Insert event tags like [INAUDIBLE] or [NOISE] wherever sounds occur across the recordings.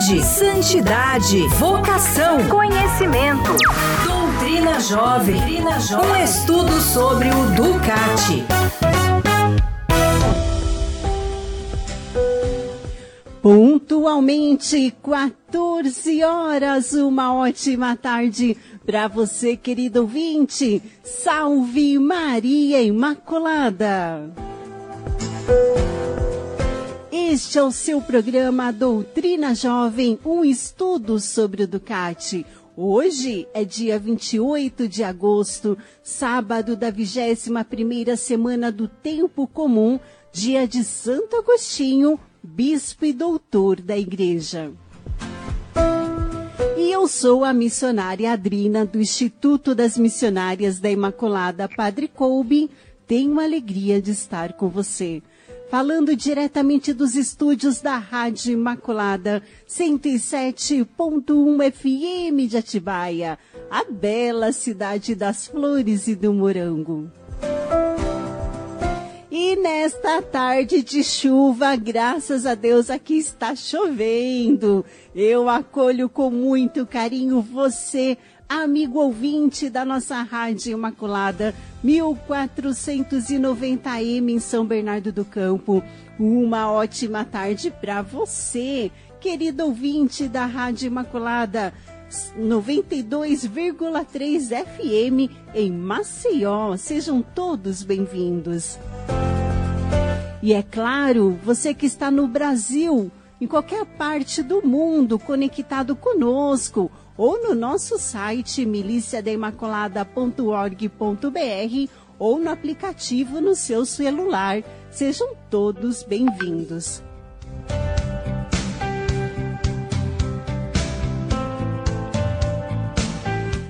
saúde, santidade, vocação, conhecimento. Doutrina Jovem. Doutrina Jovem. Um estudo sobre o Ducati. Pontualmente, 14 horas, uma ótima tarde para você, querido ouvinte. Salve Maria Imaculada! Este é o seu programa Doutrina Jovem, um estudo sobre o Ducati. Hoje é dia 28 de agosto, sábado da 21ª semana do Tempo Comum, dia de Santo Agostinho, bispo e doutor da Igreja. E eu sou a missionária Adrina do Instituto das Missionárias da Imaculada Padre Colby. Tenho a alegria de estar com você. Falando diretamente dos estúdios da Rádio Imaculada 107.1 FM de Atibaia, a bela cidade das flores e do morango. E nesta tarde de chuva, graças a Deus, aqui está chovendo. Eu acolho com muito carinho você, amigo ouvinte da nossa Rádio Imaculada, 1490M em São Bernardo do Campo. Uma ótima tarde para você, querido ouvinte da Rádio Imaculada. 92,3 FM em Maceió. Sejam todos bem-vindos. E é claro, você que está no Brasil, em qualquer parte do mundo, conectado conosco, ou no nosso site miliciadeimaculada.org.br ou no aplicativo no seu celular. Sejam todos bem-vindos.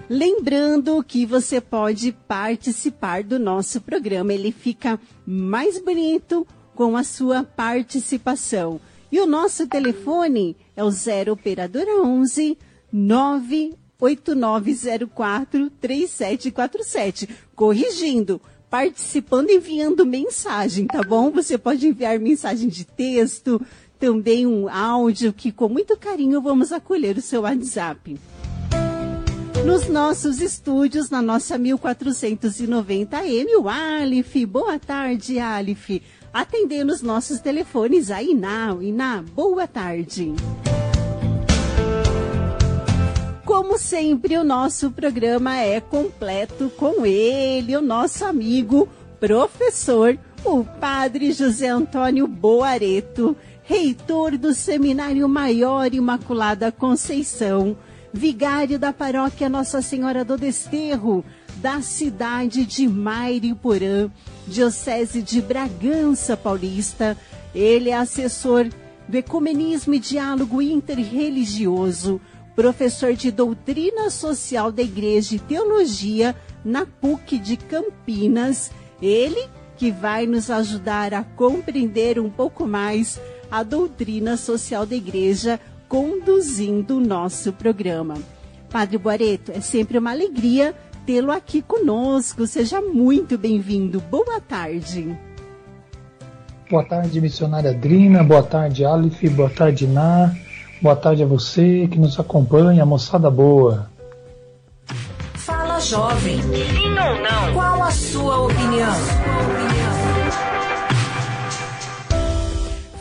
Lembrando que você pode participar do nosso programa, ele fica mais bonito com a sua participação. E o nosso telefone é o 0 operadora 11 98904 3747. Corrigindo, participando enviando mensagem, tá bom? Você pode enviar mensagem de texto, também um áudio que com muito carinho vamos acolher o seu WhatsApp nos nossos estúdios, na nossa 1490M, o Alif. Boa tarde, Alif. Atendendo os nossos telefones, a Iná. Iná, boa tarde. Como sempre, o nosso programa é completo com ele, o nosso amigo, professor, o Padre José Antônio Boareto, reitor do Seminário Maior Imaculada Conceição vigário da paróquia Nossa Senhora do Desterro, da cidade de Mairiporã, Diocese de Bragança Paulista. Ele é assessor do Ecumenismo e Diálogo Interreligioso, professor de Doutrina Social da Igreja e Teologia na PUC de Campinas. Ele que vai nos ajudar a compreender um pouco mais a doutrina social da Igreja conduzindo o nosso programa. Padre Boareto, é sempre uma alegria tê-lo aqui conosco. Seja muito bem-vindo. Boa tarde. Boa tarde, missionária Adrina. Boa tarde, Alif. Boa tarde, Ná. Boa tarde a você que nos acompanha, moçada boa. Fala, jovem. Sim ou não? Qual a sua opinião?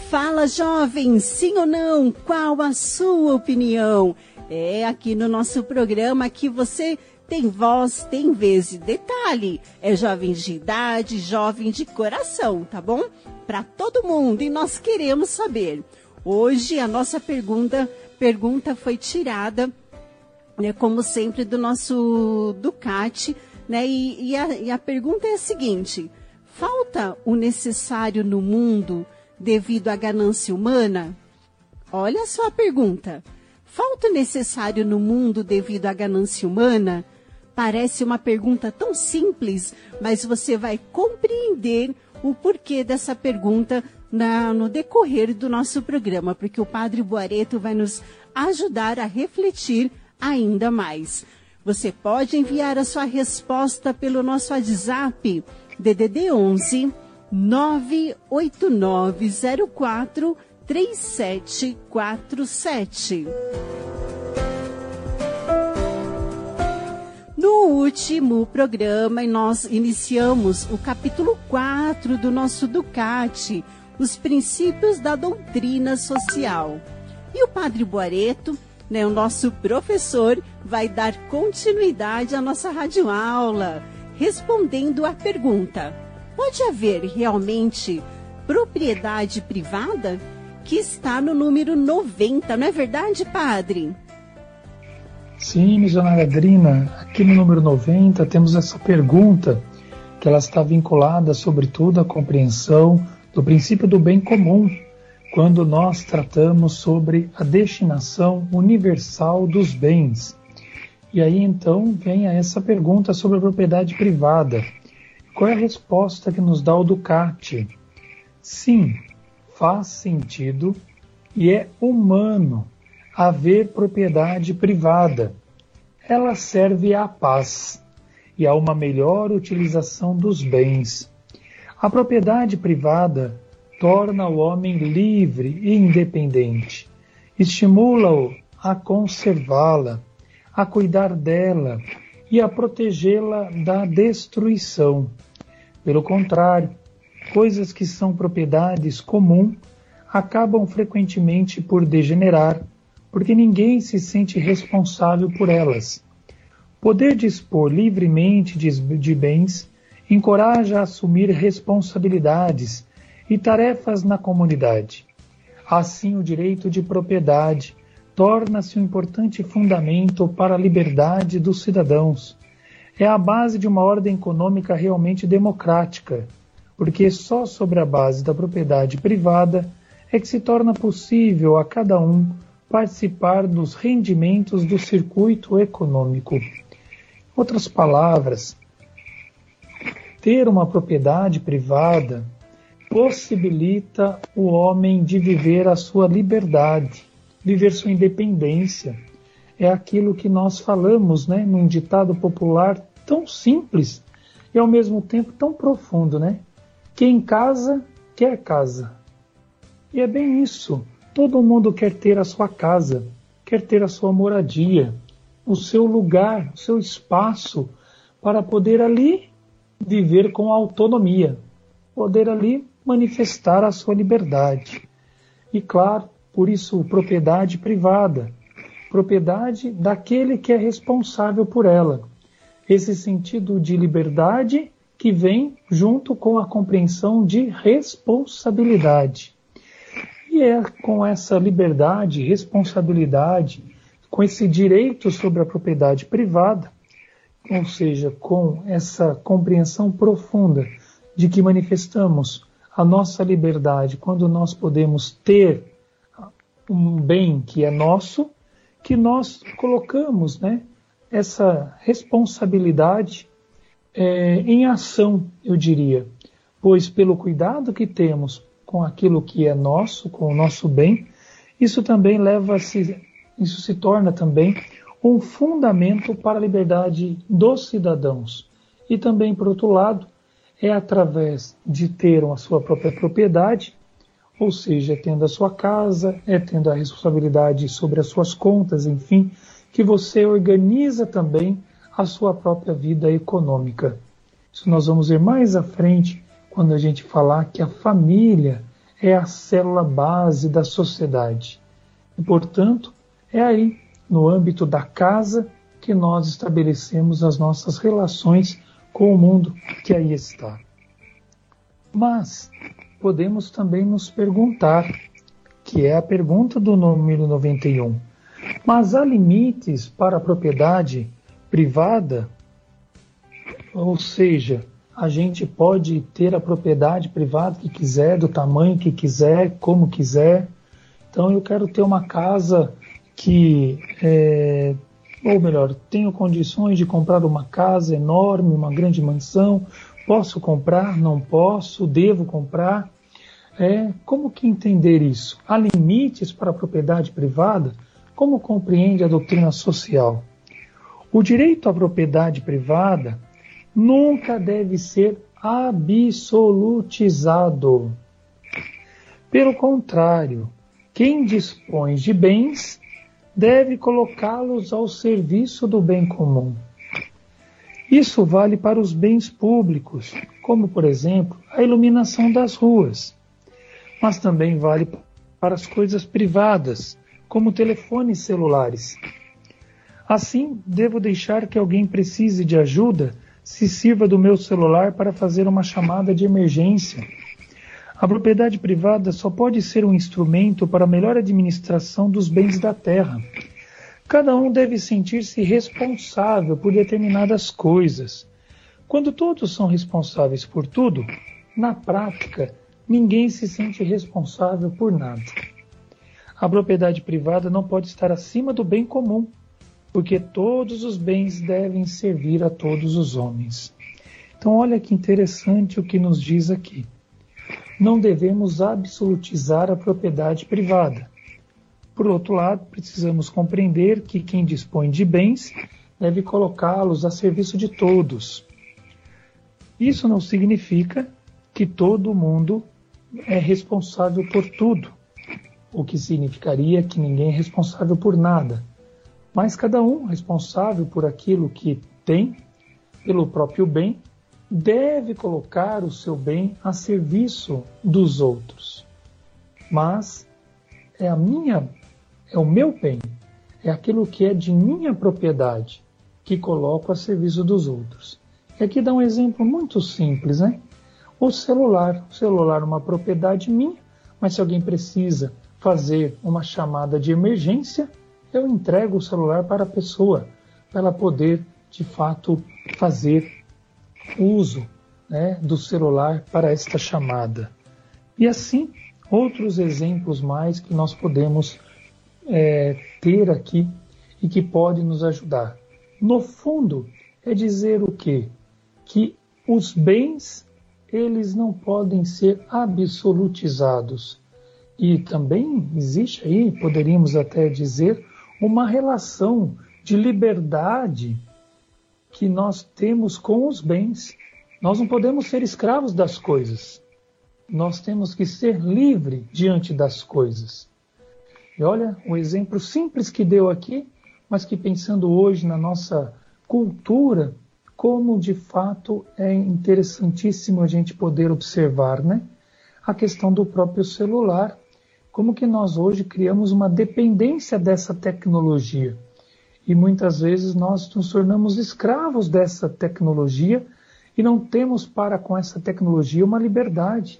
Fala, jovem, sim ou não? Qual a sua opinião? É aqui no nosso programa que você tem voz, tem vez. E detalhe, é jovem de idade, jovem de coração, tá bom? Para todo mundo. E nós queremos saber. Hoje a nossa pergunta, pergunta foi tirada, né, como sempre, do nosso Ducati, né? E, e, a, e a pergunta é a seguinte: falta o necessário no mundo? devido à ganância humana? Olha só a pergunta. Falta necessário no mundo devido à ganância humana? Parece uma pergunta tão simples, mas você vai compreender o porquê dessa pergunta na, no decorrer do nosso programa, porque o Padre Boareto vai nos ajudar a refletir ainda mais. Você pode enviar a sua resposta pelo nosso WhatsApp, DDD 11 98904 3747. Último programa, nós iniciamos o capítulo 4 do nosso Ducati, os princípios da doutrina social. E o Padre Boareto, né, o nosso professor, vai dar continuidade à nossa radioaula, respondendo à pergunta: pode haver realmente propriedade privada? Que está no número 90, não é verdade, padre? Sim, missionária Adrina, aqui no número 90 temos essa pergunta que ela está vinculada sobretudo à compreensão do princípio do bem comum, quando nós tratamos sobre a destinação universal dos bens. E aí então vem a essa pergunta sobre a propriedade privada. Qual é a resposta que nos dá o Ducati? Sim, faz sentido e é humano haver propriedade privada. Ela serve à paz e a uma melhor utilização dos bens. A propriedade privada torna o homem livre e independente, estimula-o a conservá-la, a cuidar dela e a protegê-la da destruição. Pelo contrário, coisas que são propriedades comum acabam frequentemente por degenerar porque ninguém se sente responsável por elas. Poder dispor livremente de, bens encoraja a assumir responsabilidades e tarefas na comunidade. Assim, o direito de propriedade torna-se um importante fundamento para a liberdade dos cidadãos. É a base de uma ordem econômica realmente democrática, porque só sobre a base da propriedade privada é que se torna possível a cada um participar dos rendimentos do circuito econômico. Em outras palavras, ter uma propriedade privada possibilita o homem de viver a sua liberdade, viver sua independência. É aquilo que nós falamos, né, num ditado popular tão simples e ao mesmo tempo tão profundo, né? Quem casa quer casa. E é bem isso. Todo mundo quer ter a sua casa, quer ter a sua moradia, o seu lugar, o seu espaço para poder ali viver com autonomia, poder ali manifestar a sua liberdade. E claro, por isso, propriedade privada, propriedade daquele que é responsável por ela. Esse sentido de liberdade que vem junto com a compreensão de responsabilidade. É com essa liberdade, responsabilidade, com esse direito sobre a propriedade privada, ou seja, com essa compreensão profunda de que manifestamos a nossa liberdade quando nós podemos ter um bem que é nosso, que nós colocamos né, essa responsabilidade é, em ação, eu diria, pois pelo cuidado que temos com aquilo que é nosso, com o nosso bem, isso também leva a se, isso se torna também um fundamento para a liberdade dos cidadãos. E também, por outro lado, é através de ter a sua própria propriedade, ou seja, tendo a sua casa, é tendo a responsabilidade sobre as suas contas, enfim, que você organiza também a sua própria vida econômica. Isso nós vamos ver mais à frente quando a gente falar que a família é a célula base da sociedade. E, portanto, é aí, no âmbito da casa, que nós estabelecemos as nossas relações com o mundo que aí está. Mas podemos também nos perguntar, que é a pergunta do número 91, mas há limites para a propriedade privada? Ou seja, a gente pode ter a propriedade privada que quiser, do tamanho que quiser, como quiser. Então eu quero ter uma casa que, é, ou melhor, tenho condições de comprar uma casa enorme, uma grande mansão. Posso comprar? Não posso? Devo comprar? É, como que entender isso? Há limites para a propriedade privada? Como compreende a doutrina social? O direito à propriedade privada nunca deve ser absolutizado. Pelo contrário, quem dispõe de bens deve colocá-los ao serviço do bem comum. Isso vale para os bens públicos, como, por exemplo, a iluminação das ruas, mas também vale para as coisas privadas, como telefones celulares. Assim, devo deixar que alguém precise de ajuda se sirva do meu celular para fazer uma chamada de emergência. A propriedade privada só pode ser um instrumento para a melhor administração dos bens da terra. Cada um deve sentir-se responsável por determinadas coisas. Quando todos são responsáveis por tudo, na prática, ninguém se sente responsável por nada. A propriedade privada não pode estar acima do bem comum, porque todos os bens devem servir a todos os homens. Então, olha que interessante o que nos diz aqui. Não devemos absolutizar a propriedade privada. Por outro lado, precisamos compreender que quem dispõe de bens deve colocá-los a serviço de todos. Isso não significa que todo mundo é responsável por tudo, o que significaria que ninguém é responsável por nada. Mas cada um responsável por aquilo que tem, pelo próprio bem, deve colocar o seu bem a serviço dos outros. Mas é a minha, é o meu bem, é aquilo que é de minha propriedade que coloco a serviço dos outros. E aqui dá um exemplo muito simples, né? O celular. O celular é uma propriedade minha, mas se alguém precisa fazer uma chamada de emergência, eu entrego o celular para a pessoa, para ela poder, de fato, fazer uso né, do celular para esta chamada. E assim, outros exemplos mais que nós podemos é, ter aqui e que pode nos ajudar. No fundo, é dizer o quê? Que os bens eles não podem ser absolutizados. E também existe aí, poderíamos até dizer, uma relação de liberdade que nós temos com os bens. Nós não podemos ser escravos das coisas. Nós temos que ser livre diante das coisas. E olha o exemplo simples que deu aqui, mas que pensando hoje na nossa cultura, como de fato é interessantíssimo a gente poder observar, né? A questão do próprio celular, como que nós hoje criamos uma dependência dessa tecnologia. E muitas vezes nós nos tornamos escravos dessa tecnologia e não temos para com essa tecnologia uma liberdade.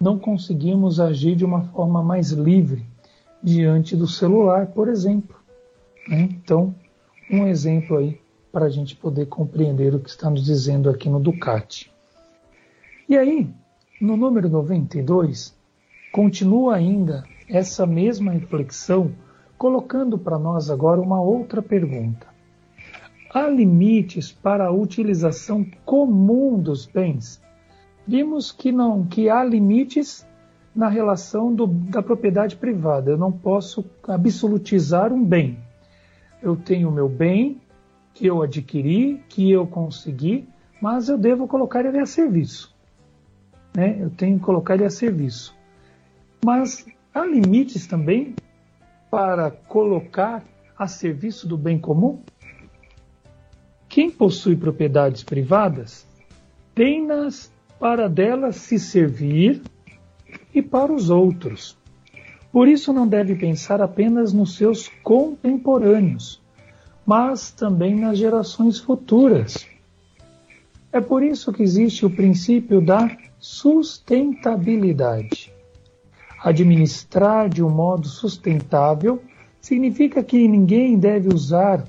Não conseguimos agir de uma forma mais livre diante do celular, por exemplo. Né? Então, um exemplo aí para a gente poder compreender o que está nos dizendo aqui no Ducati. E aí, no número 92, continua ainda essa mesma reflexão, colocando para nós agora uma outra pergunta. Há limites para a utilização comum dos bens? Vimos que não, que há limites na relação do, da propriedade privada. Eu não posso absolutizar um bem. Eu tenho o meu bem, que eu adquiri, que eu consegui, mas eu devo colocar ele a serviço. Né? Eu tenho que colocar ele a serviço. Mas há limites também para colocar a serviço do bem comum? Quem possui propriedades privadas tem-nas para delas se servir e para os outros. Por isso não deve pensar apenas nos seus contemporâneos, mas também nas gerações futuras. É por isso que existe o princípio da sustentabilidade. Administrar de um modo sustentável significa que ninguém deve usar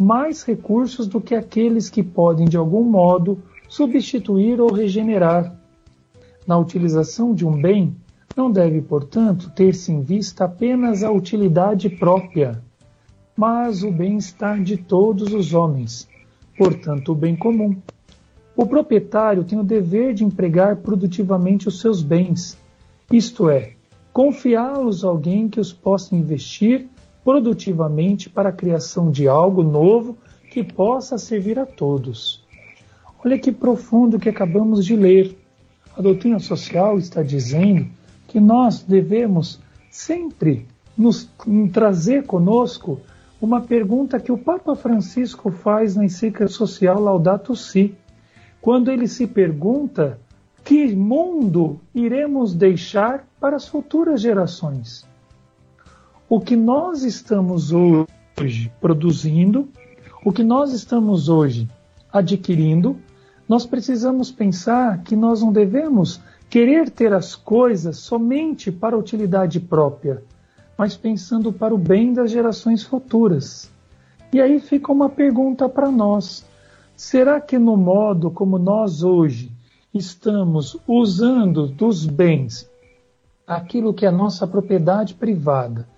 mais recursos do que aqueles que podem, de algum modo, substituir ou regenerar. Na utilização de um bem, não deve, portanto, ter-se em vista apenas a utilidade própria, mas o bem-estar de todos os homens, portanto, o bem comum. O proprietário tem o dever de empregar produtivamente os seus bens, isto é, confiá-los a alguém que os possa investir produtivamente para a criação de algo novo que possa servir a todos. Olha que profundo que acabamos de ler. A doutrina social está dizendo que nós devemos sempre nos trazer conosco uma pergunta que o Papa Francisco faz na encíclica social Laudato Si, quando ele se pergunta que mundo iremos deixar para as futuras gerações. O que nós estamos hoje produzindo, o que nós estamos hoje adquirindo, nós precisamos pensar que nós não devemos querer ter as coisas somente para utilidade própria, mas pensando para o bem das gerações futuras. E aí fica uma pergunta para nós: será que no modo como nós hoje estamos usando dos bens aquilo que é nossa propriedade privada,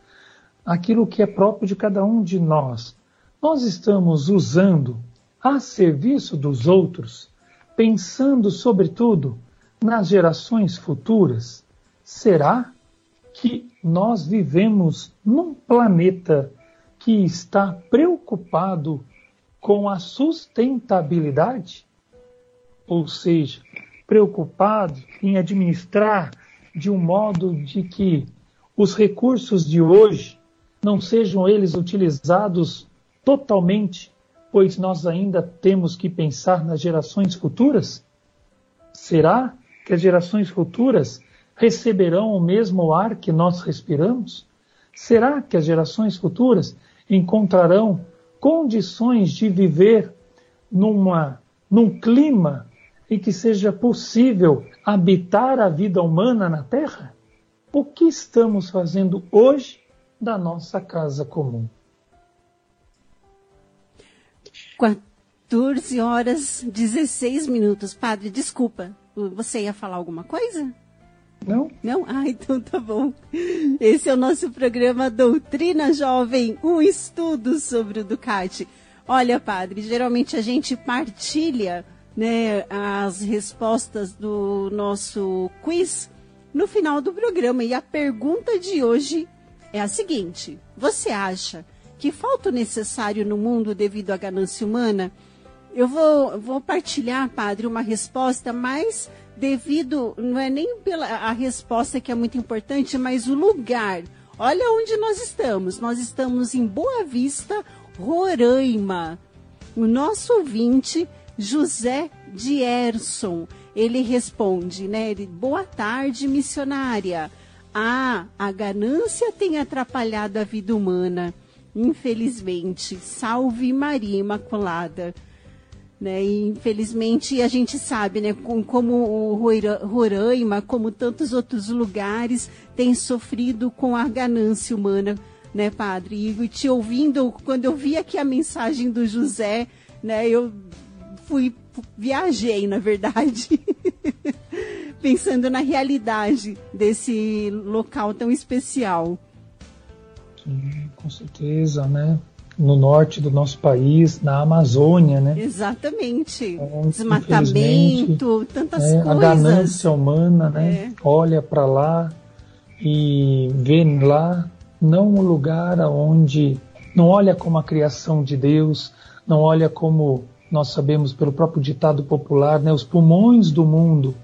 aquilo que é próprio de cada um de nós, nós estamos usando a serviço dos outros, pensando sobretudo nas gerações futuras? Será que nós vivemos num planeta que está preocupado com a sustentabilidade, ou seja, preocupado em administrar de um modo de que os recursos de hoje não sejam eles utilizados totalmente, pois nós ainda temos que pensar nas gerações futuras? Será que as gerações futuras receberão o mesmo ar que nós respiramos? Será que as gerações futuras encontrarão condições de viver numa, num clima em que seja possível habitar a vida humana na Terra? O que estamos fazendo hoje da nossa casa comum? 14 horas 16 minutos. Padre, desculpa, você ia falar alguma coisa? Não. Não? Ah, [LAUGHS] então tá bom. Esse é o nosso programa Doutrina Jovem, um estudo sobre o Ducati. Olha, padre, geralmente a gente partilha né, as respostas do nosso quiz no final do programa. E a pergunta de hoje é a seguinte: Você acha que falta o necessário no mundo devido à ganância humana? Eu vou, vou partilhar, padre, uma resposta mais devido, não é nem pela a resposta que é muito importante, mas o lugar. Olha onde nós estamos. Nós estamos em Boa Vista, Roraima. O nosso ouvinte, José Dierson, ele responde, né? Ele, Boa tarde, missionária. Ah, a ganância tem atrapalhado a vida humana. Infelizmente. Salve Maria Imaculada. Né? E, infelizmente, a gente sabe, né, como o Roraima, como tantos outros lugares, tem sofrido com a ganância humana, né, padre? E te ouvindo, quando eu vi aqui a mensagem do José, né, eu fui, viajei, na verdade, [LAUGHS] pensando na realidade desse local tão especial. Sim, com certeza, né? no norte do nosso país, na Amazônia, né? Exatamente. Então, Desmatamento, tantas é, coisas. A ganância humana, né? É. Olha para lá e vê lá não um lugar onde não olha como a criação de Deus, não olha como nós sabemos pelo próprio ditado popular, né, os pulmões do mundo,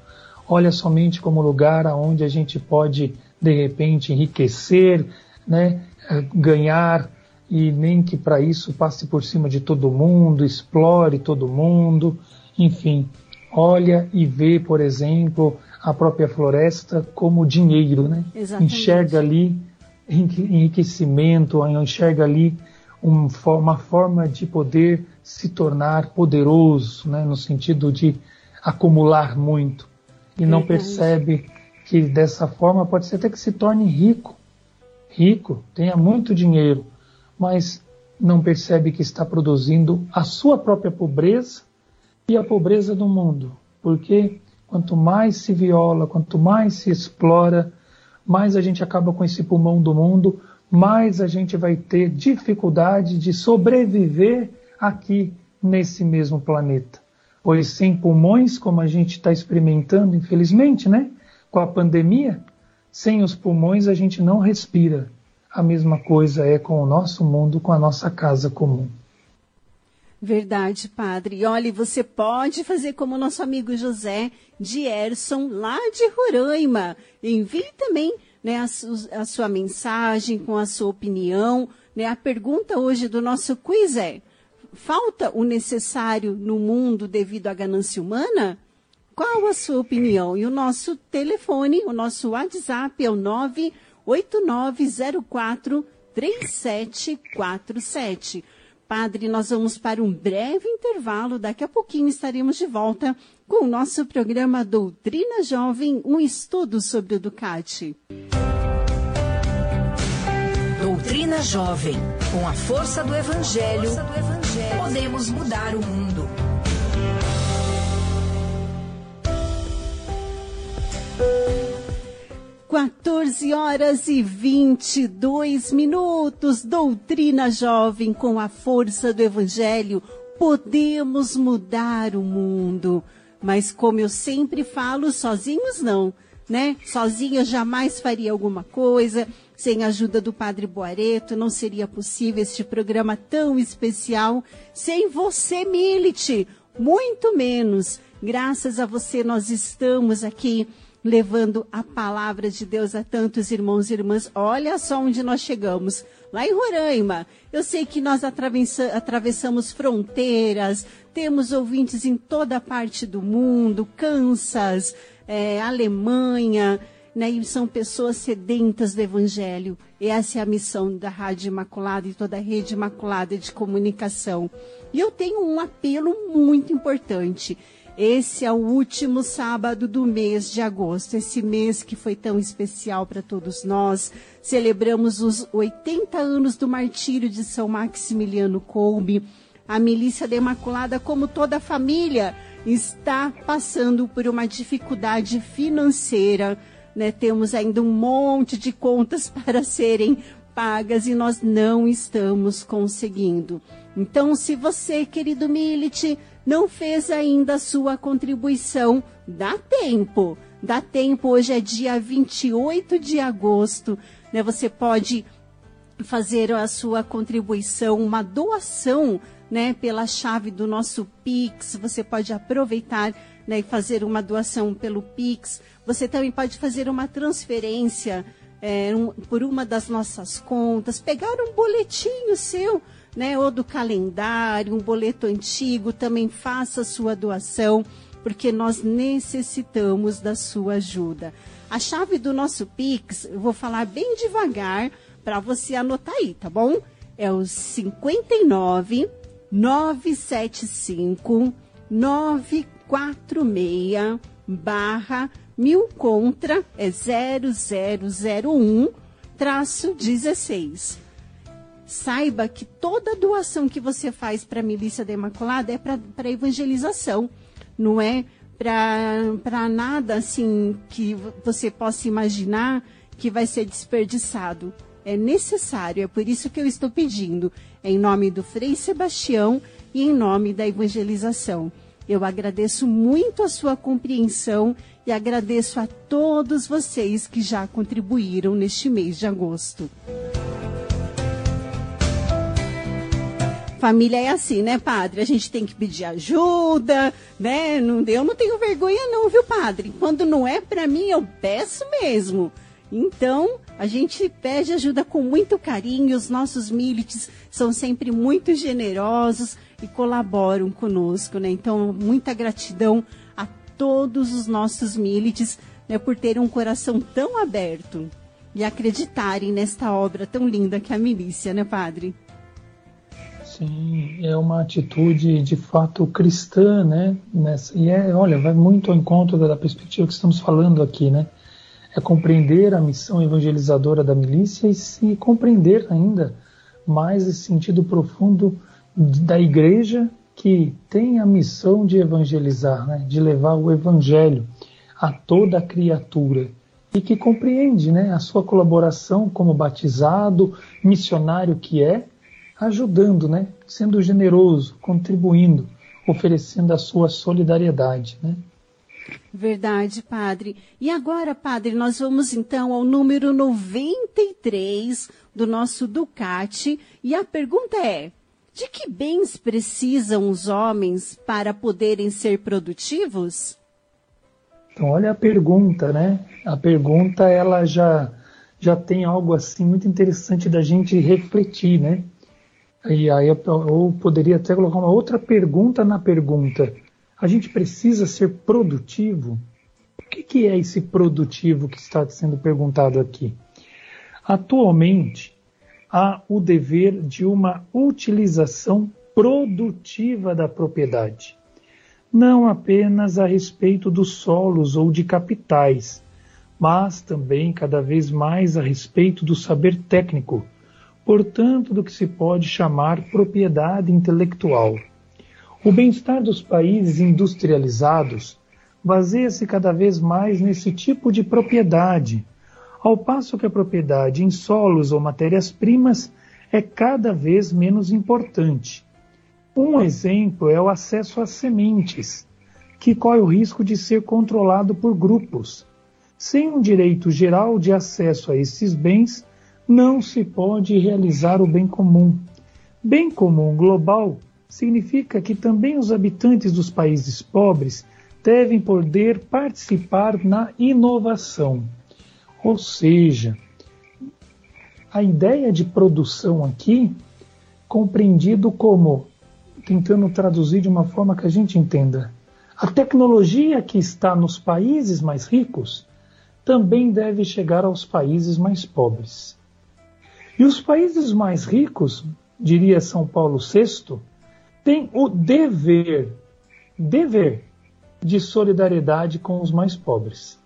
olha somente como lugar aonde a gente pode de repente enriquecer, né, ganhar e nem que para isso passe por cima de todo mundo, explore todo mundo, enfim, olha e vê, por exemplo, a própria floresta como dinheiro, né? Exatamente. Enxerga ali enriquecimento, enxerga ali um, uma forma de poder se tornar poderoso, né? no sentido de acumular muito, e não percebe que dessa forma pode ser até que se torne rico, rico, tenha muito dinheiro, mas não percebe que está produzindo a sua própria pobreza e a pobreza do mundo. Porque quanto mais se viola, quanto mais se explora, mais a gente acaba com esse pulmão do mundo, mais a gente vai ter dificuldade de sobreviver aqui nesse mesmo planeta. Pois sem pulmões, como a gente está experimentando, infelizmente, né? Com a pandemia, sem os pulmões a gente não respira. A mesma coisa é com o nosso mundo, com a nossa casa comum. Verdade, padre. E olha, você pode fazer como o nosso amigo José Dierson, lá de Roraima. Envie também né, a, su a sua mensagem, com a sua opinião. Né? A pergunta hoje do nosso quiz é: falta o necessário no mundo devido à ganância humana? Qual a sua opinião? E o nosso telefone, o nosso WhatsApp é o 98904 3747. Padre, nós vamos para um breve intervalo. Daqui a pouquinho estaremos de volta com o nosso programa Doutrina Jovem, um estudo sobre o Ducati. Doutrina Jovem, com a força do Evangelho, força do evangelho podemos mudar o mundo. 14 horas e 22 minutos. Doutrina Jovem com a força do Evangelho. Podemos mudar o mundo. Mas como eu sempre falo, sozinhos não, né? Sozinha jamais faria alguma coisa. Sem a ajuda do Padre Boareto, não seria possível este programa tão especial. Sem você, Milite, muito menos. Graças a você, nós estamos aqui levando a palavra de Deus a tantos irmãos e irmãs. Olha só onde nós chegamos. Lá em Roraima, eu sei que nós atravessa, atravessamos fronteiras, temos ouvintes em toda parte do mundo, Kansas, é, Alemanha, né, e são pessoas sedentas do Evangelho. Essa é a missão da Rádio Imaculada e toda a rede Imaculada de comunicação. E eu tenho um apelo muito importante. Esse é o último sábado do mês de agosto, esse mês que foi tão especial para todos nós. Celebramos os 80 anos do martírio de São Maximiliano Kolbe. A milícia da Imaculada, como toda a família, está passando por uma dificuldade financeira. Né? Temos ainda um monte de contas [LAUGHS] para serem pagas e nós não estamos conseguindo. Então, se você, querido Milite, não fez ainda a sua contribuição, dá tempo. Dá tempo, hoje é dia 28 de agosto, né? Você pode fazer a sua contribuição, uma doação, né, pela chave do nosso Pix. Você pode aproveitar, né, e fazer uma doação pelo Pix. Você também pode fazer uma transferência é, um, por uma das nossas contas, pegar um boletinho seu né, ou do calendário, um boleto antigo, também faça sua doação, porque nós necessitamos da sua ajuda. A chave do nosso Pix, eu vou falar bem devagar para você anotar aí, tá bom? É o 59 975 946 barra mil contra é 0001 traço 16 saiba que toda doação que você faz para a Milícia da Imaculada é para evangelização, não é para nada assim que você possa imaginar que vai ser desperdiçado. É necessário, é por isso que eu estou pedindo, em nome do Frei Sebastião e em nome da evangelização. Eu agradeço muito a sua compreensão e agradeço a todos vocês que já contribuíram neste mês de agosto. Família é assim, né, padre? A gente tem que pedir ajuda, né? Não, eu não tenho vergonha não, viu, padre? Quando não é para mim, eu peço mesmo. Então, a gente pede ajuda com muito carinho. Os nossos milites são sempre muito generosos e colaboram conosco, né? Então, muita gratidão a todos os nossos milites, né, por terem um coração tão aberto e acreditarem nesta obra tão linda que é a milícia, né, padre? Sim, é uma atitude de fato cristã, né? Nessa, e é, olha, vai muito ao encontro da, perspectiva que estamos falando aqui, né? É compreender a missão evangelizadora da milícia e se compreender ainda mais esse sentido profundo da igreja que tem a missão de evangelizar, né? de levar o evangelho a toda a criatura e que compreende né, a sua colaboração como batizado, missionário que é, ajudando, né? sendo generoso, contribuindo, oferecendo a sua solidariedade. Né? Verdade, padre. E agora, padre, nós vamos então ao número 93 do nosso Ducati. E a pergunta é: de que bens precisam os homens para poderem ser produtivos? Então, olha a pergunta, né? A pergunta ela já já tem algo assim muito interessante da gente refletir, né? E aí eu poderia até colocar uma outra pergunta na pergunta. A gente precisa ser produtivo? O que, que é esse produtivo que está sendo perguntado aqui? Atualmente, há o dever de uma utilização produtiva da propriedade, não apenas a respeito dos solos ou de capitais, mas também cada vez mais a respeito do saber técnico, portanto, do que se pode chamar propriedade intelectual. O bem-estar dos países industrializados baseia-se cada vez mais nesse tipo de propriedade, ao passo que a propriedade em solos ou matérias-primas é cada vez menos importante. Um exemplo é o acesso às sementes, que corre o risco de ser controlado por grupos. Sem um direito geral de acesso a esses bens, não se pode realizar o bem comum. Bem comum global significa que também os habitantes dos países pobres devem poder participar na inovação. Ou seja, a ideia de produção aqui, compreendido como, tentando traduzir de uma forma que a gente entenda, a tecnologia que está nos países mais ricos também deve chegar aos países mais pobres. E os países mais ricos, diria São Paulo VI, têm o dever, dever de solidariedade com os mais pobres.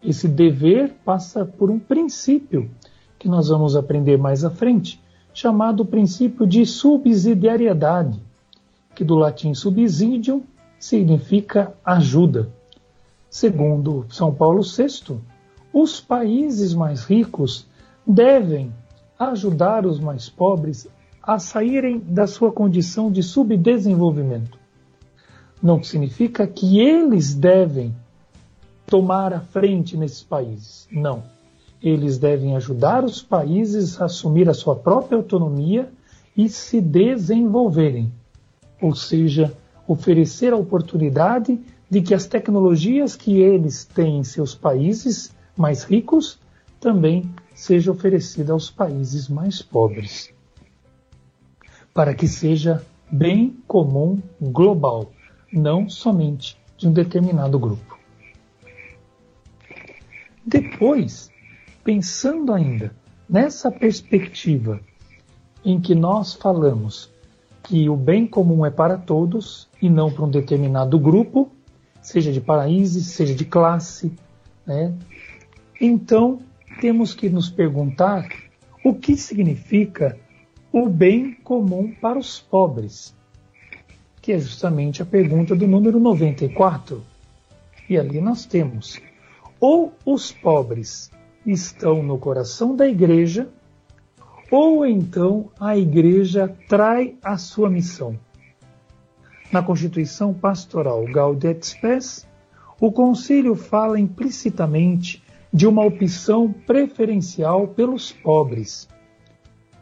Esse dever passa por um princípio que nós vamos aprender mais à frente, chamado princípio de subsidiariedade, que do latim subsidium significa ajuda. Segundo São Paulo VI, os países mais ricos devem ajudar os mais pobres a saírem da sua condição de subdesenvolvimento. Não significa que eles devem tomar a frente nesses países. Não. Eles devem ajudar os países a assumir a sua própria autonomia e se desenvolverem. Ou seja, oferecer a oportunidade de que as tecnologias que eles têm em seus países mais ricos também seja oferecida aos países mais pobres, para que seja bem comum global, não somente de um determinado grupo. Depois, pensando ainda nessa perspectiva em que nós falamos que o bem comum é para todos e não para um determinado grupo, seja de países, seja de classe, né? então temos que nos perguntar o que significa o bem comum para os pobres, que é justamente a pergunta do número 94. E ali nós temos ou os pobres estão no coração da igreja, ou então a igreja trai a sua missão. Na Constituição Pastoral Gaudet Spes, o Concílio fala implicitamente de uma opção preferencial pelos pobres.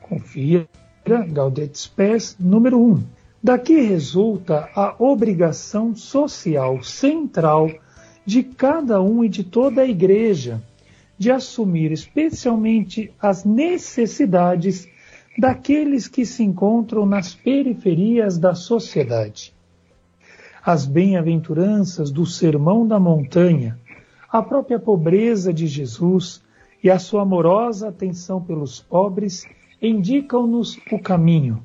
Confira Gaudet Spes número 1. Daqui resulta a obrigação social central de cada um e de toda a igreja, de assumir especialmente as necessidades daqueles que se encontram nas periferias da sociedade. As bem-aventuranças do Sermão da Montanha, a própria pobreza de Jesus e a sua amorosa atenção pelos pobres indicam-nos o caminho.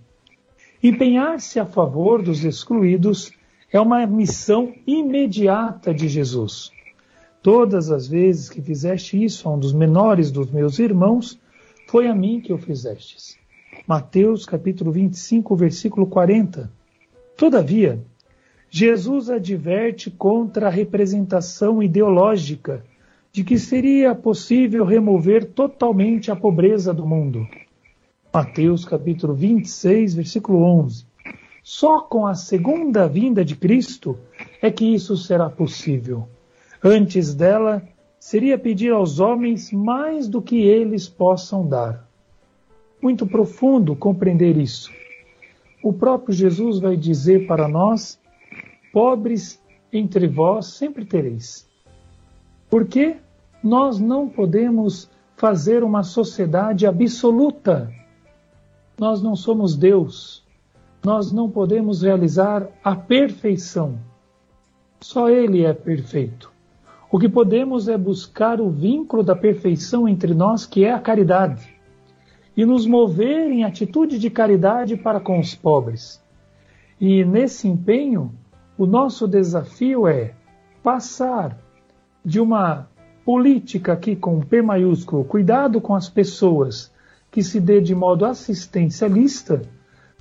Empenhar-se a favor dos excluídos é uma missão imediata de Jesus. Todas as vezes que fizeste isso a um dos menores dos meus irmãos, foi a mim que o fizestes. Mateus capítulo 25, versículo 40. Todavia, Jesus adverte contra a representação ideológica de que seria possível remover totalmente a pobreza do mundo. Mateus capítulo 26, versículo 11. Só com a segunda vinda de Cristo é que isso será possível. Antes dela, seria pedir aos homens mais do que eles possam dar. Muito profundo compreender isso. O próprio Jesus vai dizer para nós: pobres entre vós sempre tereis. Porque nós não podemos fazer uma sociedade absoluta. Nós não somos Deus. Nós não podemos realizar a perfeição. Só Ele é perfeito. O que podemos é buscar o vínculo da perfeição entre nós, que é a caridade, e nos mover em atitude de caridade para com os pobres. E nesse empenho, o nosso desafio é passar de uma política aqui com P maiúsculo, cuidado com as pessoas, que se dê de modo assistencialista,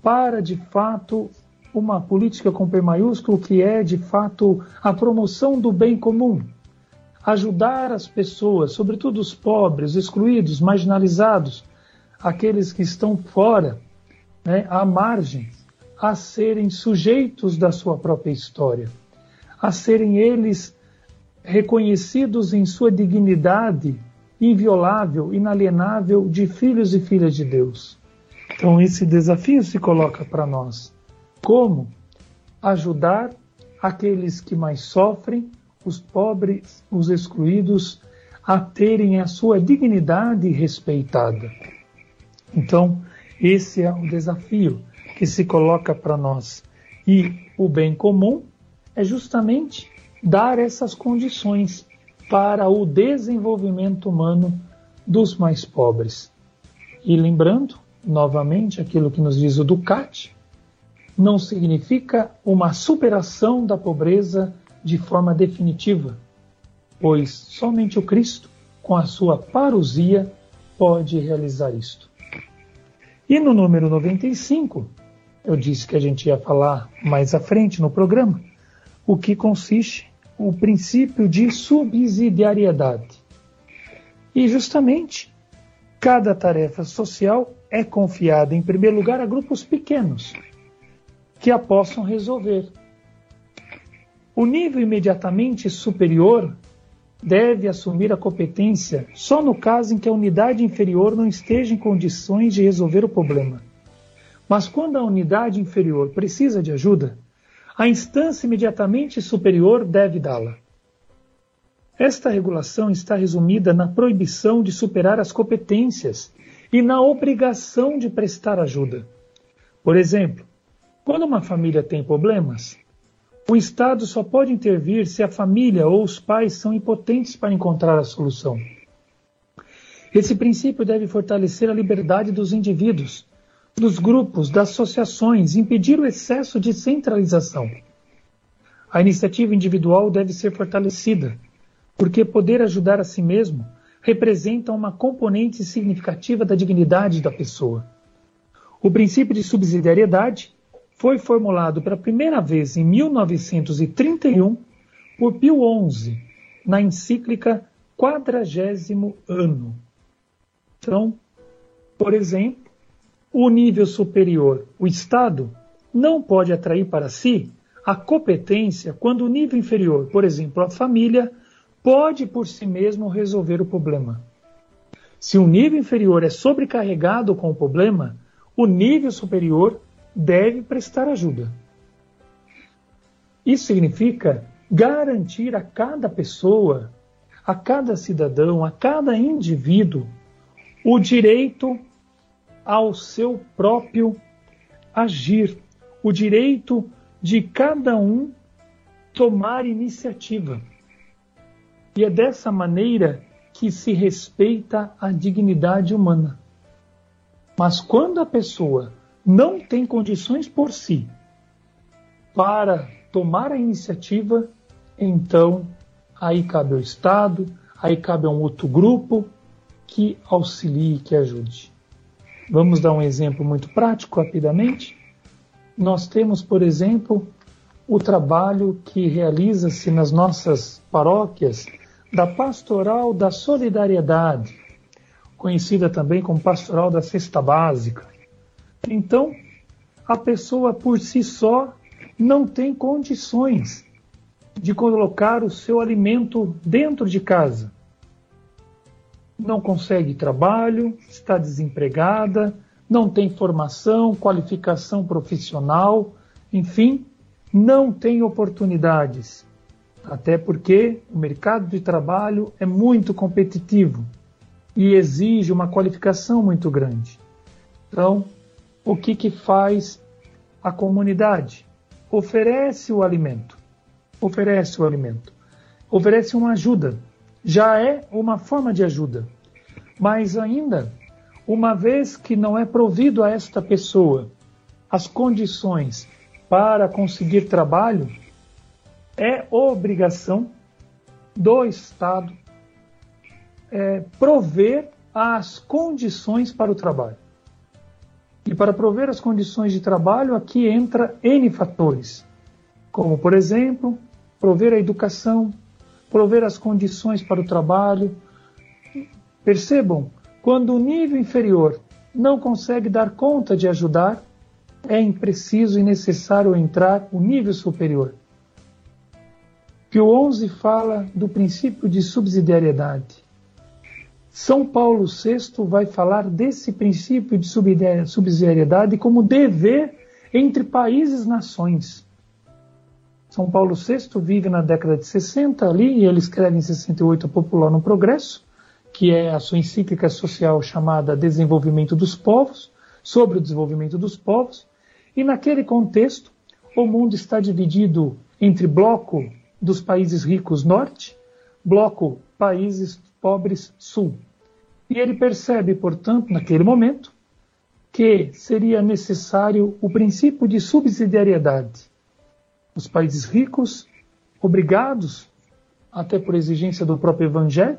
para de fato uma política com P maiúsculo que é de fato a promoção do bem comum. Ajudar as pessoas, sobretudo os pobres, excluídos, marginalizados, aqueles que estão fora, né, à margem, a serem sujeitos da sua própria história, a serem eles reconhecidos em sua dignidade inviolável, inalienável de filhos e filhas de Deus. Então, esse desafio se coloca para nós. Como ajudar aqueles que mais sofrem, os pobres, os excluídos, a terem a sua dignidade respeitada. Então, esse é o desafio que se coloca para nós. E o bem comum é justamente dar essas condições para o desenvolvimento humano dos mais pobres. E lembrando, novamente, aquilo que nos diz o Ducati, não significa uma superação da pobreza de forma definitiva, pois somente o Cristo, com a sua parousia, pode realizar isto. E no número 95, eu disse que a gente ia falar mais à frente no programa, o que consiste o princípio de subsidiariedade. E justamente, cada tarefa social é confiada em primeiro lugar a grupos pequenos que a possam resolver. O nível imediatamente superior deve assumir a competência só no caso em que a unidade inferior não esteja em condições de resolver o problema. Mas quando a unidade inferior precisa de ajuda, a instância imediatamente superior deve dá-la. Esta regulação está resumida na proibição de superar as competências e na obrigação de prestar ajuda. Por exemplo, quando uma família tem problemas, o Estado só pode intervir se a família ou os pais são impotentes para encontrar a solução. Esse princípio deve fortalecer a liberdade dos indivíduos dos grupos, das associações, impedir o excesso de centralização. A iniciativa individual deve ser fortalecida, porque poder ajudar a si mesmo representa uma componente significativa da dignidade da pessoa. O princípio de subsidiariedade foi formulado pela primeira vez em 1931 por Pio XI, na encíclica Quadragésimo Ano. Então, por exemplo, o nível superior, o Estado, não pode atrair para si a competência quando o nível inferior, por exemplo, a família, pode por si mesmo resolver o problema. Se o nível inferior é sobrecarregado com o problema, o nível superior deve prestar ajuda. Isso significa garantir a cada pessoa, a cada cidadão, a cada indivíduo, o direito ao seu próprio agir, o direito de cada um tomar iniciativa. E é dessa maneira que se respeita a dignidade humana. Mas quando a pessoa não tem condições por si para tomar a iniciativa, então aí cabe ao Estado, aí cabe a um outro grupo que auxilie, que ajude. Vamos dar um exemplo muito prático, rapidamente. Nós temos, por exemplo, o trabalho que realiza-se nas nossas paróquias da Pastoral da Solidariedade, conhecida também como Pastoral da Cesta Básica. Então, a pessoa por si só não tem condições de colocar o seu alimento dentro de casa não consegue trabalho, está desempregada, não tem formação, qualificação profissional, enfim, não tem oportunidades. Até porque o mercado de trabalho é muito competitivo. e exige uma qualificação muito grande. Então, o que, que faz a comunidade? Oferece o alimento. Oferece o alimento. Oferece uma ajuda. Já é uma forma de ajuda. Mas ainda, uma vez que não é provido a esta pessoa as condições para conseguir trabalho, é obrigação do Estado é, prover as condições para o trabalho. E para prover as condições de trabalho, aqui entra N fatores, como, por exemplo, prover a educação, prover as condições para o trabalho. Percebam, quando o nível inferior não consegue dar conta de ajudar, é impreciso e necessário entrar o nível superior. Pio XI fala do princípio de subsidiariedade. São Paulo VI vai falar desse princípio de subsidiariedade como dever entre países e nações. São Paulo VI vive na década de 60 ali, e ele escreve em 68 a Popular no Progresso, que é a sua encíclica social chamada Desenvolvimento dos Povos, sobre o desenvolvimento dos povos, e naquele contexto, o mundo está dividido entre bloco dos países ricos norte, bloco países pobres sul. E ele percebe, portanto, naquele momento, que seria necessário o princípio de subsidiariedade. Os países ricos, obrigados, até por exigência do próprio Evangelho,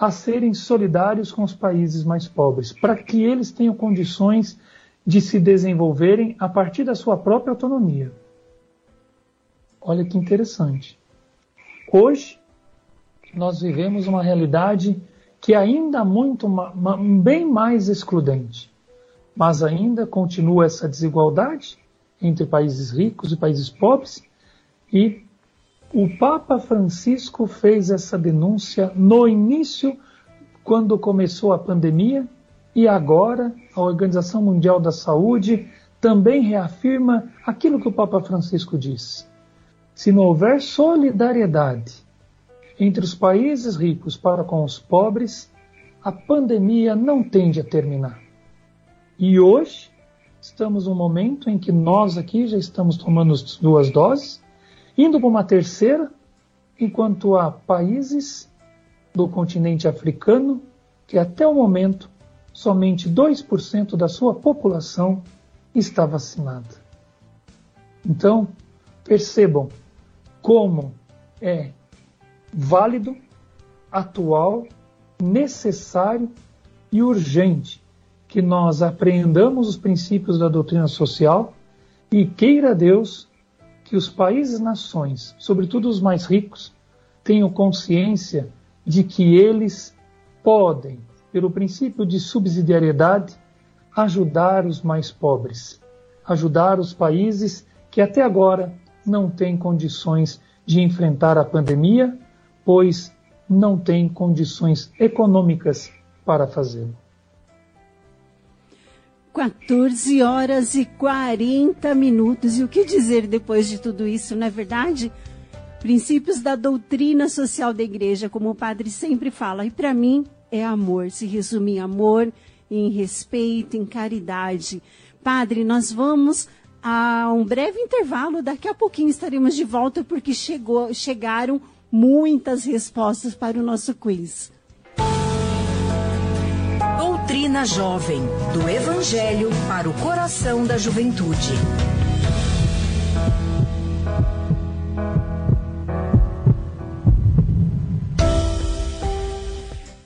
a serem solidários com os países mais pobres, para que eles tenham condições de se desenvolverem a partir da sua própria autonomia. Olha que interessante. Hoje, nós vivemos uma realidade que ainda é muito bem mais excludente. Mas ainda continua essa desigualdade entre países ricos e países pobres, e o Papa Francisco fez essa denúncia no início, quando começou a pandemia, e agora a Organização Mundial da Saúde também reafirma aquilo que o Papa Francisco disse. Se não houver solidariedade entre os países ricos para com os pobres, a pandemia não tende a terminar. E hoje estamos num momento em que nós aqui já estamos tomando duas doses, indo para uma terceira, enquanto há países do continente africano que até o momento somente 2% da sua população está vacinada. Então, percebam como é válido, atual, necessário e urgente que nós apreendamos os princípios da doutrina social e queira Deus que os países nações, sobretudo os mais ricos, tenham consciência de que eles podem, pelo princípio de subsidiariedade, ajudar os mais pobres, ajudar os países que até agora não têm condições de enfrentar a pandemia pois não tem condições econômicas para fazê-lo. 14 horas e 40 minutos. E o que dizer depois de tudo isso, não é verdade? Princípios da doutrina social da igreja, como o padre sempre fala, e para mim é amor, se resume em amor, em respeito, em caridade. Padre, nós vamos a um breve intervalo, daqui a pouquinho estaremos de volta porque chegou, chegaram muitas respostas para o nosso quiz. Doutrina Jovem, do Evangelho para o coração da juventude.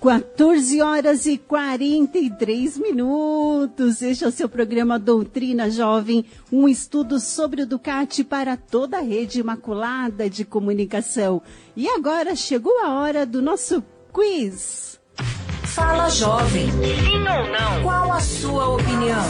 14 horas e 43 minutos. Este é o seu programa Doutrina Jovem, um estudo sobre o Ducati para toda a rede imaculada de comunicação. E agora chegou a hora do nosso quiz. Fala jovem. Sim ou não? Qual a sua opinião?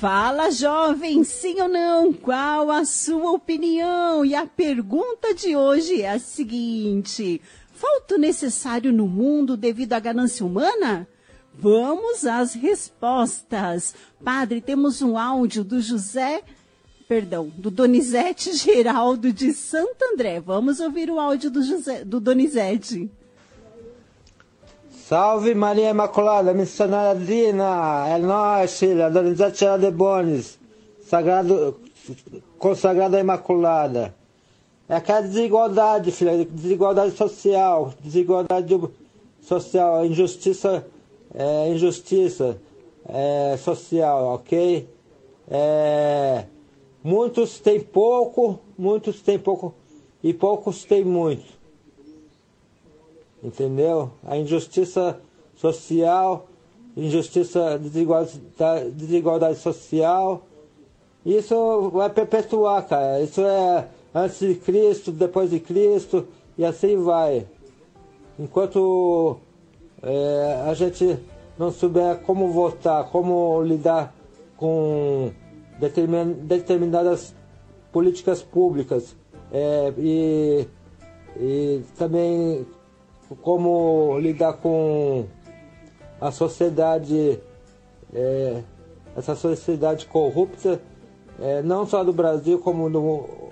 Fala, jovem, sim ou não? Qual a sua opinião? E a pergunta de hoje é a seguinte: falta o necessário no mundo devido à ganância humana? Vamos às respostas. Padre, temos um áudio do José perdão, do Donizete Geraldo de Santo André. Vamos ouvir o áudio do, José, do Donizete. Salve Maria Imaculada, missionária Dina, é nós, filha, Donizete Geraldo de Bones, sagrado, consagrada Imaculada. É aquela desigualdade, filha, desigualdade social, desigualdade social, injustiça, é, injustiça é, social, ok? É, muitos têm pouco, muitos têm pouco e poucos têm muito. Entendeu? A injustiça social, injustiça, desigualdade, desigualdade social, isso vai perpetuar, cara. Isso é antes de Cristo, depois de Cristo, e assim vai. Enquanto é, a gente não souber como votar, como lidar com determinadas políticas públicas é, e, e também como lidar com a sociedade, é, essa sociedade corrupta, é, não só do Brasil como no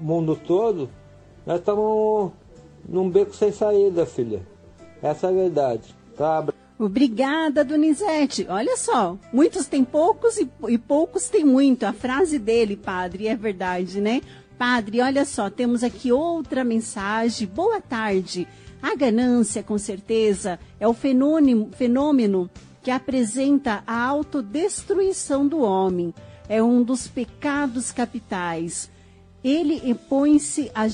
mundo todo, nós estamos num beco sem saída, filha. Essa é a verdade. Tá? Obrigada, Donizete. Olha só, muitos têm poucos e, e, poucos têm muito. A frase dele, padre, é verdade, né? Padre, olha só, temos aqui outra mensagem. Boa tarde. A ganância, com certeza, é o fenômeno, fenômeno que apresenta a autodestruição do homem. É um dos pecados capitais. Ele impõe-se à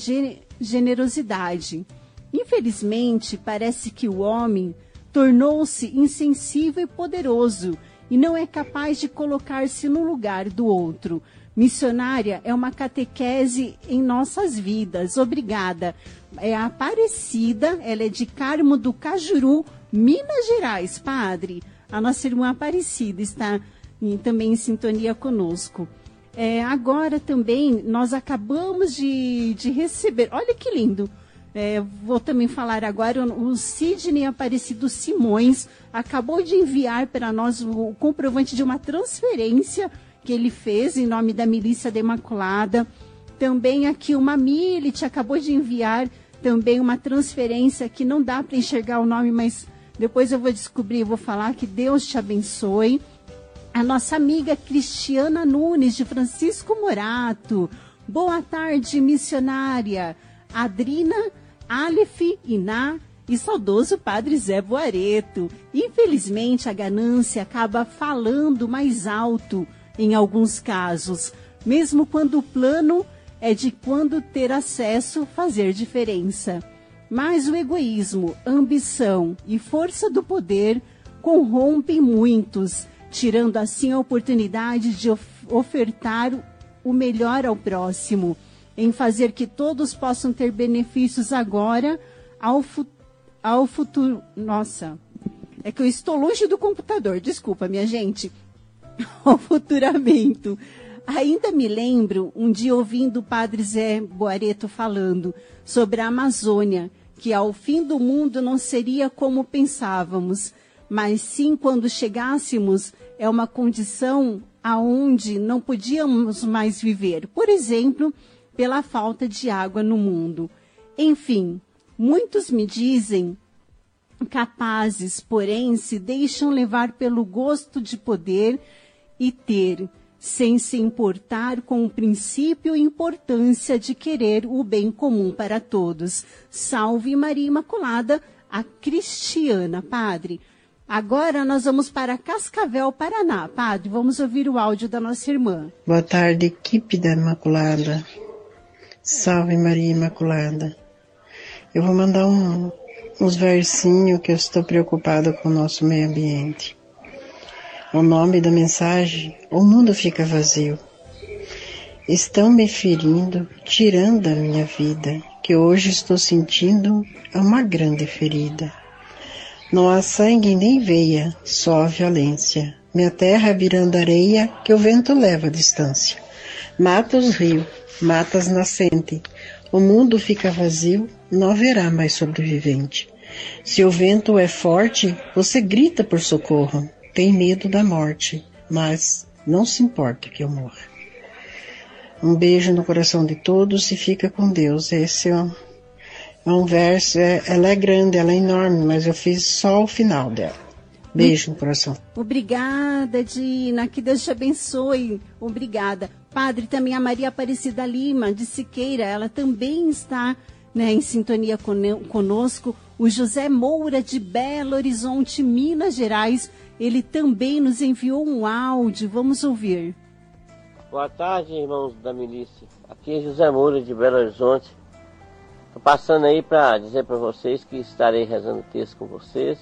generosidade. Infelizmente, parece que o homem tornou-se insensível e poderoso e não é capaz de colocar-se no lugar do outro. Missionária é uma catequese em nossas vidas. Obrigada. É a Aparecida, ela é de Carmo do Cajuru, Minas Gerais, padre. A nossa irmã Aparecida está também em sintonia conosco. É, agora também nós acabamos de, de receber, olha que lindo, é, vou também falar agora, o Sidney Aparecido Simões acabou de enviar para nós o comprovante de uma transferência que ele fez em nome da Milícia da Imaculada. Também aqui uma Milit acabou de enviar também uma transferência que não dá para enxergar o nome, mas depois eu vou descobrir, vou falar que Deus te abençoe. A nossa amiga Cristiana Nunes, de Francisco Morato. Boa tarde, missionária. Adrina Aleph, Iná e saudoso padre Zé Boareto. Infelizmente, a ganância acaba falando mais alto em alguns casos, mesmo quando o plano é de quando ter acesso fazer diferença. Mas o egoísmo, ambição e força do poder corrompem muitos, tirando assim a oportunidade de of ofertar o melhor ao próximo em fazer que todos possam ter benefícios agora ao, fu ao futuro. Nossa, é que eu estou longe do computador, desculpa, minha gente. [LAUGHS] Ao futuramento. Ainda me lembro um dia ouvindo o padre Zé Boareto falando sobre a Amazônia, que ao fim do mundo não seria como pensávamos, mas sim quando chegássemos é uma condição aonde não podíamos mais viver. Por exemplo, pela falta de água no mundo. Enfim, muitos me dizem capazes, porém se deixam levar pelo gosto de poder e ter, sem se importar com o princípio e importância de querer o bem comum para todos. Salve Maria Imaculada, a Cristiana, Padre. Agora nós vamos para Cascavel, Paraná. Padre, vamos ouvir o áudio da nossa irmã. Boa tarde, equipe da Imaculada. Salve Maria Imaculada. Eu vou mandar um, uns versinhos que eu estou preocupada com o nosso meio ambiente. O nome da mensagem, o mundo fica vazio. Estão me ferindo, tirando a minha vida, que hoje estou sentindo uma grande ferida. Não há sangue nem veia, só a violência. Minha terra virando areia que o vento leva à distância. Mata os rios, matas nascente. O mundo fica vazio, não haverá mais sobrevivente. Se o vento é forte, você grita por socorro, tem medo da morte, mas não se importa que eu morra. Um beijo no coração de todos e fica com Deus. Esse é um, é um verso, é, ela é grande, ela é enorme, mas eu fiz só o final dela. Beijo no coração. Obrigada, Dina. Que Deus te abençoe. Obrigada. Padre, também a Maria Aparecida Lima, de Siqueira, ela também está né, em sintonia conosco. O José Moura, de Belo Horizonte, Minas Gerais, ele também nos enviou um áudio. Vamos ouvir. Boa tarde, irmãos da milícia. Aqui é José Moura, de Belo Horizonte. Estou passando aí para dizer para vocês que estarei rezando o texto com vocês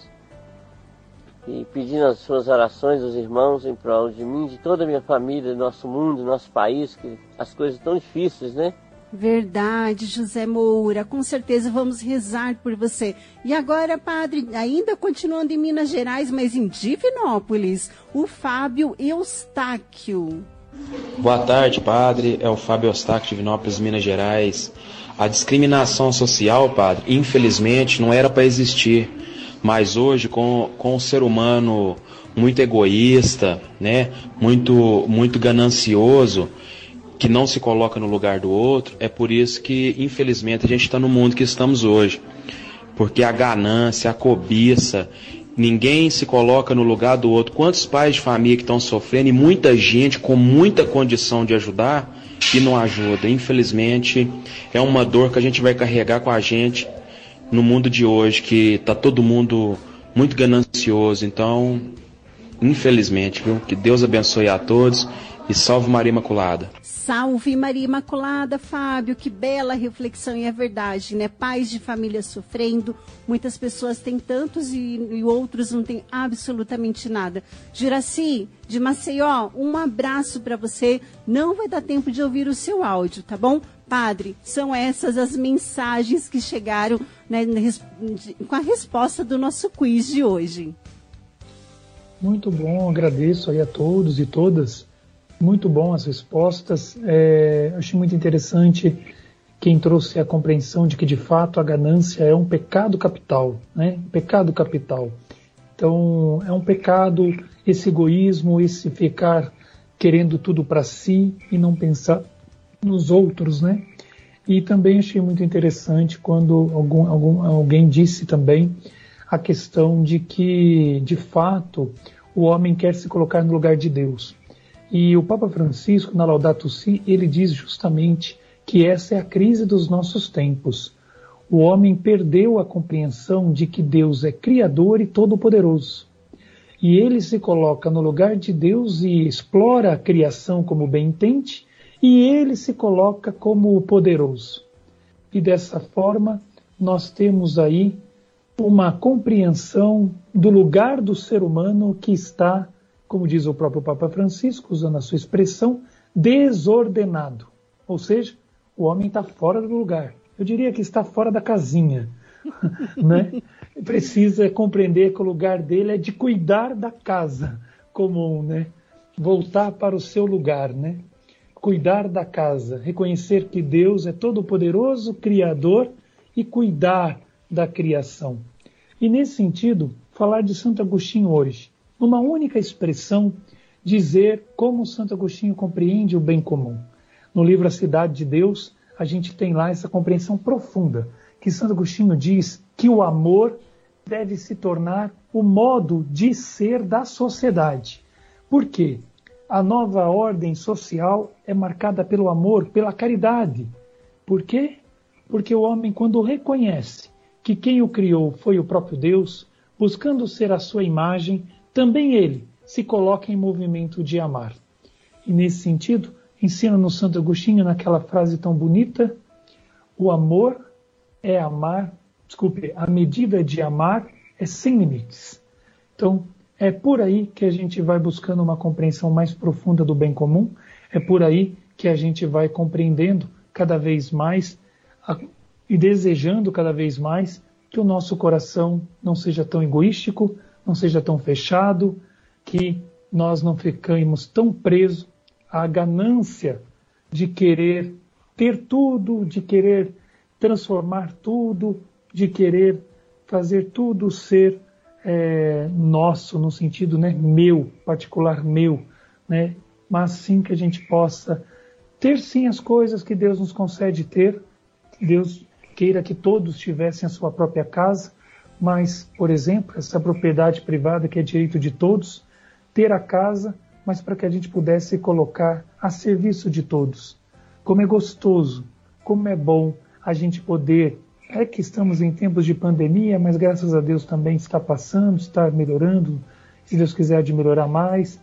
e pedindo as suas orações dos irmãos em prol de mim, de toda a minha família, do nosso mundo, do nosso país, que as coisas estão difíceis, né? Verdade, José Moura. Com certeza vamos rezar por você. E agora, padre, ainda continuando em Minas Gerais, mas em Divinópolis, o Fábio Eustáquio. Boa tarde, padre. É o Fábio Eustáquio, Divinópolis, Minas Gerais. A discriminação social, padre, infelizmente não era para existir mas hoje com, com o ser humano muito egoísta, né, muito, muito ganancioso, que não se coloca no lugar do outro, é por isso que, infelizmente, a gente está no mundo que estamos hoje. Porque a ganância, a cobiça, ninguém se coloca no lugar do outro. Quantos pais de família que estão sofrendo e muita gente com muita condição de ajudar e não ajuda. Infelizmente, é uma dor que a gente vai carregar com a gente no mundo de hoje que está todo mundo muito ganancioso. Então, infelizmente, viu? Que Deus abençoe a todos e salve Maria Imaculada. Salve Maria Imaculada, Fábio, que bela reflexão e é verdade, né? Pais de família sofrendo, muitas pessoas têm tantos e, e outros não têm absolutamente nada. Juraci, de Maceió, um abraço para você. Não vai dar tempo de ouvir o seu áudio, tá bom? Padre, são essas as mensagens que chegaram né, com a resposta do nosso quiz de hoje. Muito bom, agradeço aí a todos e todas muito bom as respostas. É, achei muito interessante quem trouxe a compreensão de que de fato a ganância é um pecado capital, né? Pecado capital. Então é um pecado esse egoísmo, esse ficar querendo tudo para si e não pensar nos outros, né? E também achei muito interessante quando algum, algum, alguém disse também a questão de que, de fato, o homem quer se colocar no lugar de Deus. E o Papa Francisco, na Laudato Si, ele diz justamente que essa é a crise dos nossos tempos. O homem perdeu a compreensão de que Deus é Criador e Todo-Poderoso. E ele se coloca no lugar de Deus e explora a criação como bem entende, e ele se coloca como o poderoso. E dessa forma, nós temos aí uma compreensão do lugar do ser humano que está como diz o próprio Papa Francisco, usando a sua expressão, desordenado. Ou seja, o homem está fora do lugar. Eu diria que está fora da casinha. [LAUGHS] né? Precisa compreender que o lugar dele é de cuidar da casa comum, né? voltar para o seu lugar, né? Cuidar da casa, reconhecer que Deus é todo-poderoso, criador e cuidar da criação. E nesse sentido, falar de Santo Agostinho hoje numa única expressão, dizer como Santo Agostinho compreende o bem comum. No livro A Cidade de Deus, a gente tem lá essa compreensão profunda, que Santo Agostinho diz que o amor deve se tornar o modo de ser da sociedade. Por quê? A nova ordem social é marcada pelo amor, pela caridade. Por quê? Porque o homem, quando reconhece que quem o criou foi o próprio Deus, buscando ser a sua imagem, também ele se coloca em movimento de amar. E nesse sentido, ensina no Santo Agostinho naquela frase tão bonita: o amor é amar, desculpe, a medida de amar é sem limites. Então, é por aí que a gente vai buscando uma compreensão mais profunda do bem comum, é por aí que a gente vai compreendendo cada vez mais a, e desejando cada vez mais que o nosso coração não seja tão egoístico, não seja tão fechado, que nós não ficamos tão presos à ganância de querer ter tudo, de querer transformar tudo, de querer fazer tudo ser é, nosso, no sentido né, meu, particular meu, né? mas sim que a gente possa ter sim as coisas que Deus nos concede ter. Deus queira que todos tivessem a sua própria casa, mas, por exemplo, essa propriedade privada que é direito de todos, ter a casa, mas para que a gente pudesse colocar a serviço de todos. Como é gostoso, como é bom a gente poder. É que estamos em tempos de pandemia, mas graças a Deus também está passando, está melhorando. Se Deus quiser de melhorar mais,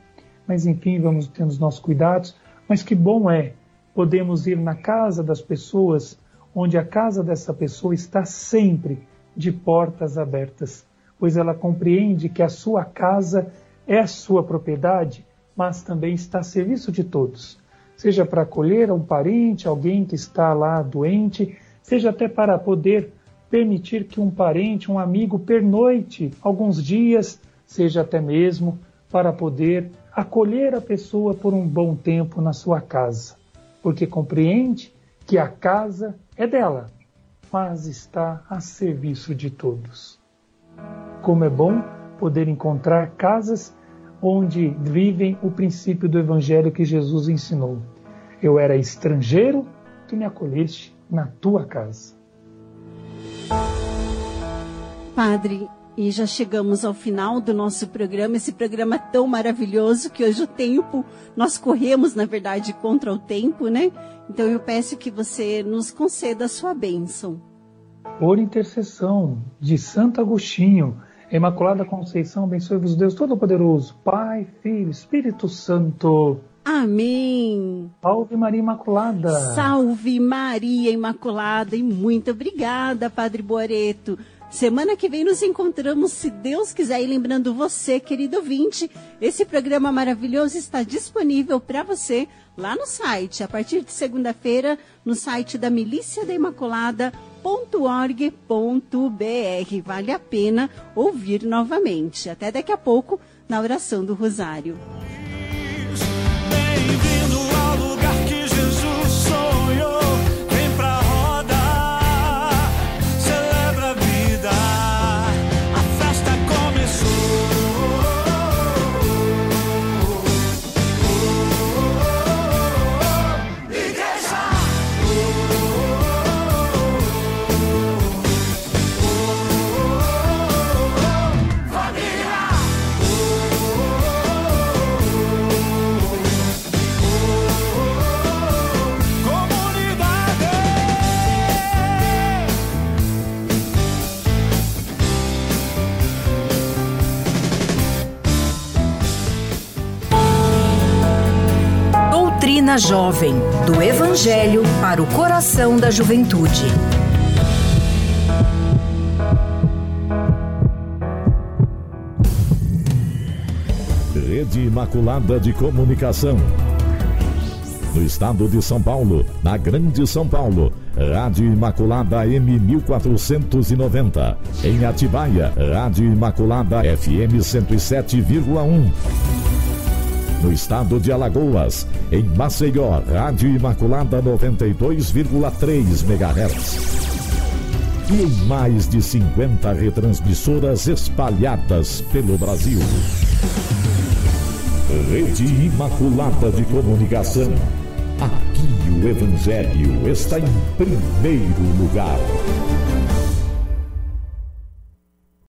mas enfim, vamos tendo os nossos cuidados. Mas que bom é podemos ir na casa das pessoas, onde a casa dessa pessoa está sempre de portas abertas, pois ela compreende que a sua casa é a sua propriedade, mas também está a serviço de todos, seja para acolher um parente, alguém que está lá doente, seja até para poder permitir que um parente, um amigo pernoite alguns dias, seja até mesmo para poder acolher a pessoa por um bom tempo na sua casa, porque compreende que a casa é dela, mas está a serviço de todos. Como é bom poder encontrar casas onde vivem o princípio do Evangelho que Jesus ensinou. Eu era estrangeiro, tu me acolheste na tua casa. Padre, e já chegamos ao final do nosso programa, esse programa tão maravilhoso que hoje o tempo, nós corremos, na verdade, contra o tempo, né? Então eu peço que você nos conceda a sua bênção. Por intercessão de Santo Agostinho, Imaculada Conceição, abençoe-vos Deus Todo-Poderoso, Pai, Filho, Espírito Santo. Amém. Salve Maria Imaculada. Salve Maria Imaculada e muito obrigada, Padre Boareto. Semana que vem nos encontramos, se Deus quiser. E lembrando você, querido ouvinte, esse programa maravilhoso está disponível para você lá no site, a partir de segunda-feira, no site da Milícia da Imaculada .org.br. Vale a pena ouvir novamente. Até daqui a pouco na oração do Rosário bem-vindo a Doutrina Jovem, do Evangelho para o coração da juventude. Rede Imaculada de Comunicação. No estado de São Paulo, na Grande São Paulo, Rádio Imaculada M1490. Em Atibaia, Rádio Imaculada FM 107,1 no estado de Alagoas, em Maceió, Rádio Imaculada 92,3 MHz. E em mais de 50 retransmissoras espalhadas pelo Brasil. Rede Imaculada de Comunicação. Aqui o Evangelho está em primeiro lugar.